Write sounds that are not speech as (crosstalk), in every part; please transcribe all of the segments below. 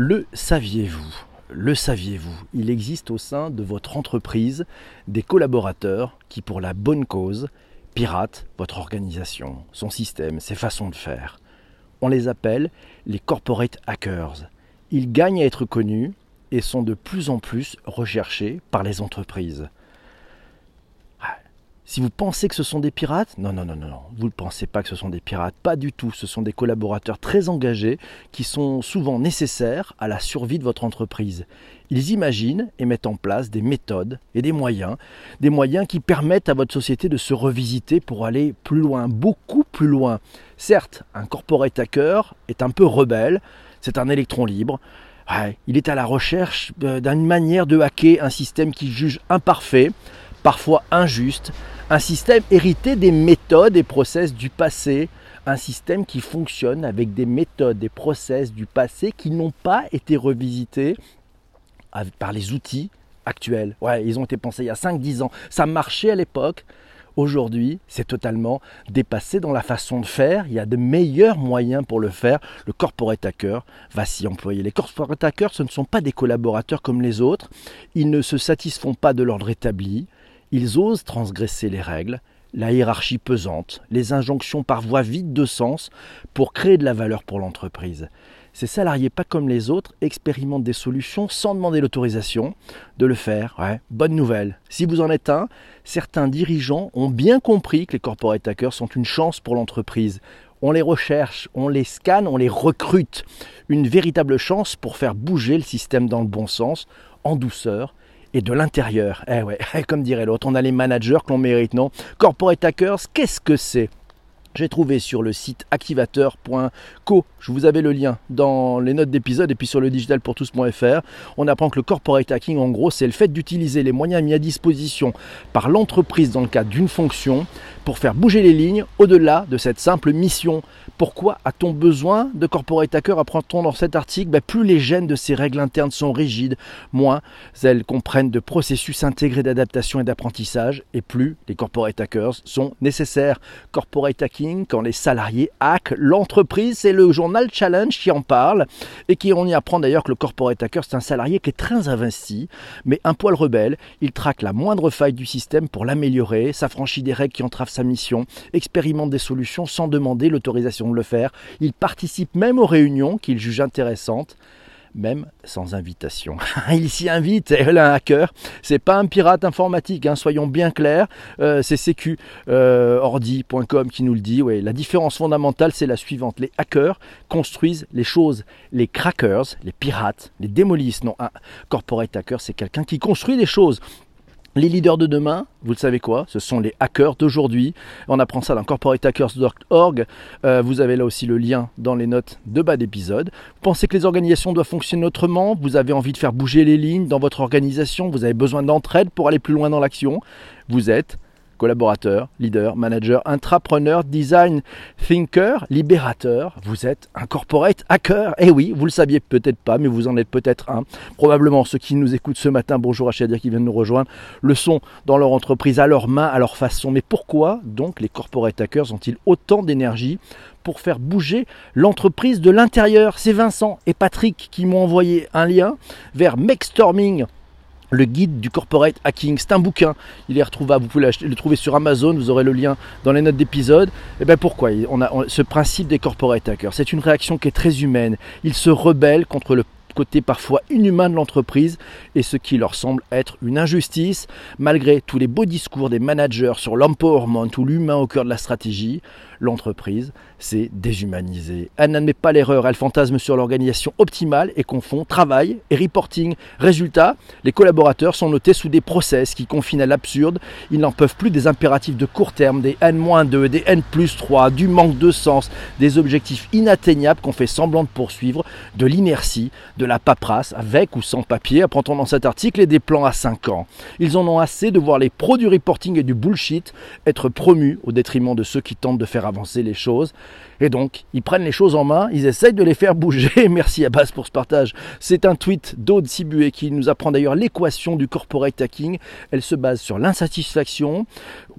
Le saviez-vous? Le saviez-vous? Il existe au sein de votre entreprise des collaborateurs qui, pour la bonne cause, piratent votre organisation, son système, ses façons de faire. On les appelle les corporate hackers. Ils gagnent à être connus et sont de plus en plus recherchés par les entreprises. Si vous pensez que ce sont des pirates, non, non, non, non, vous ne pensez pas que ce sont des pirates, pas du tout. Ce sont des collaborateurs très engagés qui sont souvent nécessaires à la survie de votre entreprise. Ils imaginent et mettent en place des méthodes et des moyens, des moyens qui permettent à votre société de se revisiter pour aller plus loin, beaucoup plus loin. Certes, un corporate hacker est un peu rebelle, c'est un électron libre, il est à la recherche euh, d'une manière de hacker un système qu'il juge imparfait, parfois injuste, un système hérité des méthodes et process du passé, un système qui fonctionne avec des méthodes et process du passé qui n'ont pas été revisités par les outils actuels. Ouais, ils ont été pensés il y a 5-10 ans. Ça marchait à l'époque. Aujourd'hui, c'est totalement dépassé dans la façon de faire. Il y a de meilleurs moyens pour le faire. Le corporate hacker va s'y employer. Les corporate hackers, ce ne sont pas des collaborateurs comme les autres. Ils ne se satisfont pas de l'ordre établi. Ils osent transgresser les règles, la hiérarchie pesante, les injonctions par voie vide de sens pour créer de la valeur pour l'entreprise. Ces salariés, pas comme les autres, expérimentent des solutions sans demander l'autorisation de le faire. Ouais, bonne nouvelle. Si vous en êtes un, certains dirigeants ont bien compris que les corporate hackers sont une chance pour l'entreprise. On les recherche, on les scanne, on les recrute. Une véritable chance pour faire bouger le système dans le bon sens, en douceur et de l'intérieur. Eh ouais, (laughs) comme dirait l'autre, on a les managers que l'on mérite, non? Corporate Hackers, qu'est-ce que c'est? J'ai trouvé sur le site activateur.co, je vous avais le lien dans les notes d'épisode et puis sur le digitalpourtous.fr, on apprend que le corporate hacking en gros c'est le fait d'utiliser les moyens mis à disposition par l'entreprise dans le cadre d'une fonction pour faire bouger les lignes au-delà de cette simple mission. Pourquoi a-t-on besoin de corporate hacker Apprend-on dans cet article? Ben, Plus les gènes de ces règles internes sont rigides, moins elles comprennent de processus intégrés d'adaptation et d'apprentissage, et plus les corporate hackers sont nécessaires. Corporate hacking, quand les salariés hackent l'entreprise, c'est le journal Challenge qui en parle, et qui on y apprend d'ailleurs que le corporate hacker, c'est un salarié qui est très investi, mais un poil rebelle. Il traque la moindre faille du système pour l'améliorer, s'affranchit des règles qui entravent sa mission, expérimente des solutions sans demander l'autorisation de le faire. Il participe même aux réunions qu'il juge intéressantes même sans invitation. (laughs) il s'y invite, a un hacker, c'est pas un pirate informatique, hein, soyons bien clairs, euh, c'est sécu euh, qui nous le dit. Ouais, la différence fondamentale c'est la suivante, les hackers construisent les choses, les crackers, les pirates, les démolissent. Non, un corporate hacker c'est quelqu'un qui construit des choses. Les leaders de demain, vous le savez quoi Ce sont les hackers d'aujourd'hui. On apprend ça dans corporatehackers.org. Euh, vous avez là aussi le lien dans les notes de bas d'épisode. Vous pensez que les organisations doivent fonctionner autrement? Vous avez envie de faire bouger les lignes dans votre organisation? Vous avez besoin d'entraide pour aller plus loin dans l'action? Vous êtes collaborateur, leader, manager, intrapreneur, design thinker, libérateur. Vous êtes un corporate hacker. Eh oui, vous le saviez peut-être pas, mais vous en êtes peut-être un. Probablement ceux qui nous écoutent ce matin, bonjour à Chadia qui viennent nous rejoindre, le sont dans leur entreprise, à leur main, à leur façon. Mais pourquoi donc les corporate hackers ont-ils autant d'énergie pour faire bouger l'entreprise de l'intérieur? C'est Vincent et Patrick qui m'ont envoyé un lien vers Storming le guide du corporate hacking. C'est un bouquin, il est retrouvable, vous pouvez le trouver sur Amazon, vous aurez le lien dans les notes d'épisode. Et eh bien pourquoi? On a ce principe des corporate hackers C'est une réaction qui est très humaine. Ils se rebellent contre le côté parfois inhumain de l'entreprise et ce qui leur semble être une injustice, malgré tous les beaux discours des managers sur l'empowerment ou l'humain au cœur de la stratégie, l'entreprise s'est déshumanisée. Elle n'admet pas l'erreur, elle fantasme sur l'organisation optimale et confond travail et reporting. Résultat, les collaborateurs sont notés sous des process qui confinent à l'absurde. Ils n'en peuvent plus des impératifs de court terme, des N-2, des N plus 3, du manque de sens, des objectifs inatteignables qu'on fait semblant de poursuivre, de l'inertie, de la paperasse, avec ou sans papier, apprend-on dans cet article, et des plans à 5 ans. Ils en ont assez de voir les pros du reporting et du bullshit être promus au détriment de ceux qui tentent de faire avancer les choses. Et donc, ils prennent les choses en main, ils essayent de les faire bouger. (laughs) Merci à base pour ce partage. C'est un tweet d'Aude Sibué qui nous apprend d'ailleurs l'équation du corporate hacking. Elle se base sur l'insatisfaction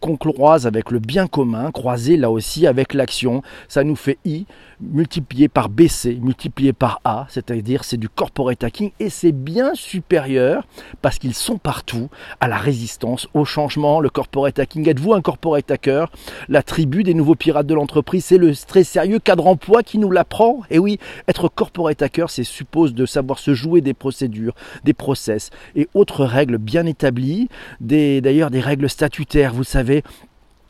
qu'on croise avec le bien commun, croisé là aussi avec l'action. Ça nous fait I multiplié par BC, multiplié par A, c'est-à-dire c'est du corporate hacking et c'est bien supérieur parce qu'ils sont partout à la résistance au changement. Le corporate hacking, êtes-vous un corporate hacker? La tribu des nouveaux pirates de l'entreprise, c'est le très sérieux cadre emploi qui nous l'apprend. Et oui, être corporate hacker, c'est suppose de savoir se jouer des procédures, des process et autres règles bien établies, d'ailleurs des règles statutaires, vous savez,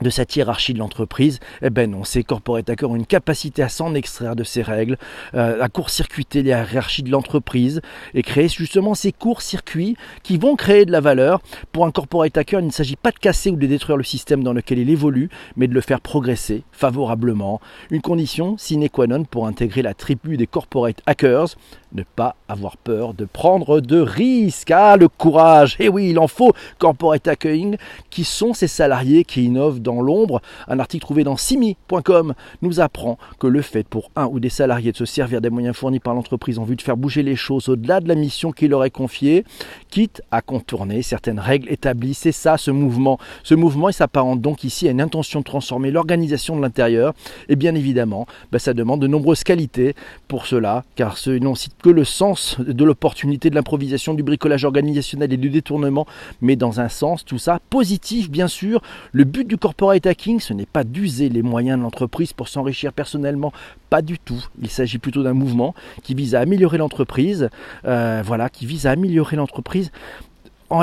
de cette hiérarchie de l'entreprise, eh ben non, ces corporate hackers ont une capacité à s'en extraire de ces règles, euh, à court-circuiter les hiérarchies de l'entreprise et créer justement ces courts-circuits qui vont créer de la valeur. Pour un corporate hacker, il ne s'agit pas de casser ou de détruire le système dans lequel il évolue, mais de le faire progresser favorablement. Une condition sine qua non pour intégrer la tribu des corporate hackers, ne pas avoir peur de prendre de risques. Ah, le courage eh oui, il en faut corporate hacking, qui sont ces salariés qui innovent dans l'ombre. Un article trouvé dans simi.com nous apprend que le fait pour un ou des salariés de se servir des moyens fournis par l'entreprise en vue de faire bouger les choses au-delà de la mission qui leur est confiée, quitte à contourner certaines règles établies, c'est ça ce mouvement. Ce mouvement, s'apparente donc ici à une intention de transformer l'organisation de l'intérieur. Et bien évidemment, bah, ça demande de nombreuses qualités pour cela, car ce n'ont cite que le sens de l'opportunité de l'improvisation, du bricolage organisationnel et du détournement, mais dans un sens, tout ça positif bien sûr. Le but du corporate hacking, ce n'est pas d'user les moyens de l'entreprise pour s'enrichir personnellement, pas du tout. Il s'agit plutôt d'un mouvement qui vise à améliorer l'entreprise, euh, voilà, qui vise à améliorer l'entreprise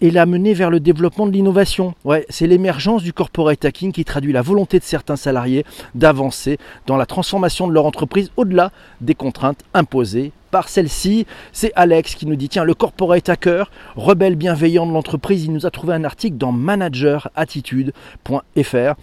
et la mener vers le développement de l'innovation. C'est l'émergence du corporate hacking qui traduit la volonté de certains salariés d'avancer dans la transformation de leur entreprise au-delà des contraintes imposées par celle-ci. C'est Alex qui nous dit tiens, le corporate hacker, rebelle bienveillant de l'entreprise, il nous a trouvé un article dans managerattitude.fr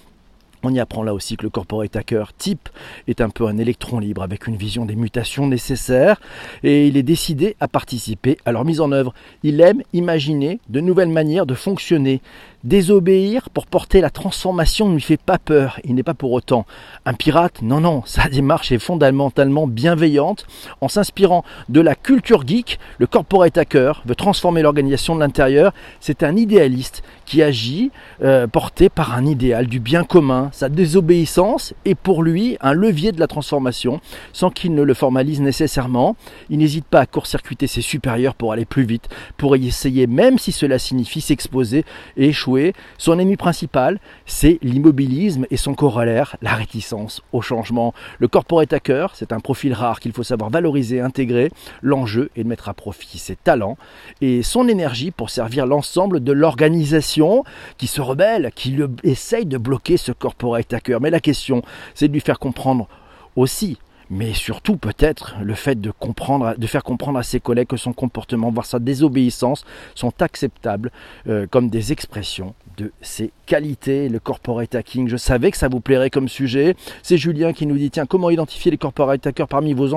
on y apprend là aussi que le corporate hacker type est un peu un électron libre avec une vision des mutations nécessaires et il est décidé à participer à leur mise en œuvre. Il aime imaginer de nouvelles manières de fonctionner Désobéir pour porter la transformation ne lui fait pas peur. Il n'est pas pour autant un pirate. Non, non, sa démarche est fondamentalement bienveillante. En s'inspirant de la culture geek, le corporate hacker veut transformer l'organisation de l'intérieur. C'est un idéaliste qui agit euh, porté par un idéal du bien commun. Sa désobéissance est pour lui un levier de la transformation sans qu'il ne le formalise nécessairement. Il n'hésite pas à court-circuiter ses supérieurs pour aller plus vite, pour y essayer même si cela signifie s'exposer et échouer son ennemi principal, c'est l'immobilisme et son corollaire, la réticence au changement. Le corporate hacker, c'est un profil rare qu'il faut savoir valoriser intégrer. L'enjeu est de mettre à profit ses talents et son énergie pour servir l'ensemble de l'organisation qui se rebelle, qui essaye de bloquer ce corporate hacker. Mais la question, c'est de lui faire comprendre aussi mais surtout peut-être le fait de, comprendre, de faire comprendre à ses collègues que son comportement, voire sa désobéissance, sont acceptables euh, comme des expressions de ses qualités, le corporate hacking. Je savais que ça vous plairait comme sujet. C'est Julien qui nous dit tiens, comment identifier les corporate hackers parmi vos,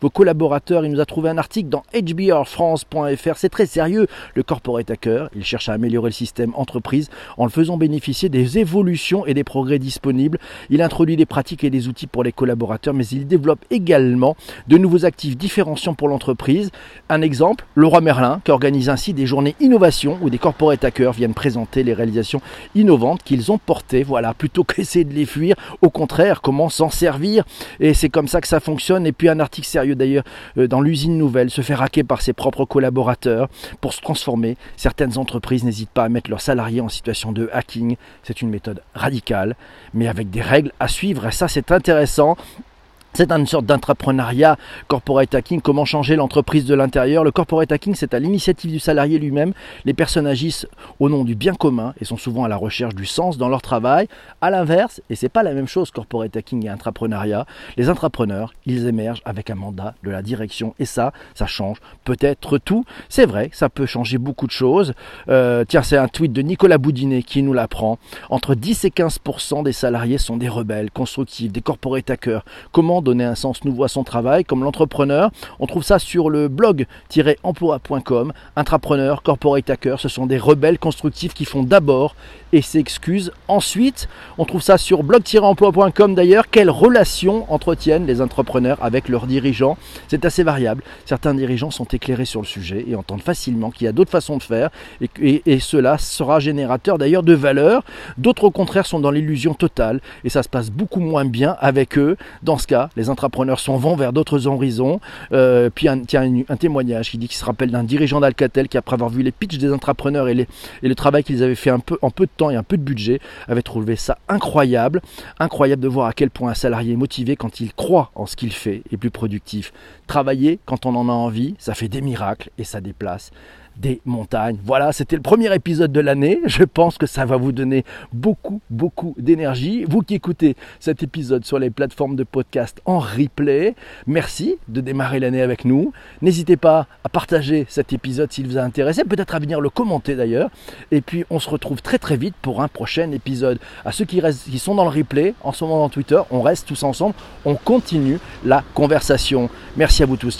vos collaborateurs? Il nous a trouvé un article dans hbrfrance.fr. C'est très sérieux. Le corporate hacker, il cherche à améliorer le système entreprise en le faisant bénéficier des évolutions et des progrès disponibles. Il introduit des pratiques et des outils pour les collaborateurs, mais il développe également de nouveaux actifs différenciants pour l'entreprise. Un exemple, Leroy Merlin, qui organise ainsi des journées innovation où des corporate hackers viennent présenter les réalisations innovantes qu'ils ont portées. Voilà, plutôt (laughs) qu'essayer de les fuir, au contraire, comment s'en servir. Et c'est comme ça que ça fonctionne. Et puis un article sérieux d'ailleurs euh, dans l'usine nouvelle, se fait raquer par ses propres collaborateurs pour se transformer. Certaines entreprises n'hésitent pas à mettre leurs salariés en situation de hacking. C'est une méthode radicale, mais avec des règles à suivre. Et ça, c'est intéressant. C'est une sorte d'intrapreneuriat corporate hacking, comment changer l'entreprise de l'intérieur. Le corporate hacking, c'est à l'initiative du salarié lui-même. Les personnes agissent au nom du bien commun et sont souvent à la recherche du sens dans leur travail. À l'inverse, et c'est pas la même chose corporate hacking et intrapreneuriat, les intrapreneurs, ils émergent avec un mandat de la direction et ça, ça change peut-être tout. C'est vrai, ça peut changer beaucoup de choses. Euh, tiens, c'est un tweet de Nicolas Boudinet qui nous l'apprend. Entre 10 et 15% des salariés sont des rebelles constructifs, des corporate hackers. Donner un sens nouveau à son travail, comme l'entrepreneur. On trouve ça sur le blog-emploi.com. Intrapreneur, corporate hacker, ce sont des rebelles constructifs qui font d'abord et s'excusent ensuite. On trouve ça sur blog-emploi.com d'ailleurs. Quelles relations entretiennent les entrepreneurs avec leurs dirigeants? C'est assez variable. Certains dirigeants sont éclairés sur le sujet et entendent facilement qu'il y a d'autres façons de faire et, et cela sera générateur d'ailleurs de valeur. D'autres au contraire sont dans l'illusion totale et ça se passe beaucoup moins bien avec eux. Dans ce cas, les entrepreneurs s'en vont vers d'autres horizons. Euh, puis un, tiens, un, témoignage qui dit qu'il se rappelle d'un dirigeant d'Alcatel qui, après avoir vu les pitchs des entrepreneurs et, le travail qu'ils avaient fait un en peu de temps et un peu de budget, avait trouvé ça incroyable. Incroyable de voir à quel point un salarié est motivé quand il croit en ce qu'il fait et plus productif. Travailler quand on en a envie, ça fait des miracles et ça déplace des montagnes. Voilà, c'était le premier épisode de l'année. Je pense que ça va vous donner beaucoup, beaucoup d'énergie. Vous qui écoutez cet épisode sur les plateformes de podcast en replay, merci de démarrer l'année avec nous. N'hésitez pas à partager cet épisode s'il vous a intéressé, peut-être à venir le commenter d'ailleurs. Et puis on se retrouve très très vite pour un prochain épisode. À ceux qui, restent, qui sont dans le replay, en ce moment dans Twitter, on reste tous ensemble, on continue la conversation. Merci à vous tous.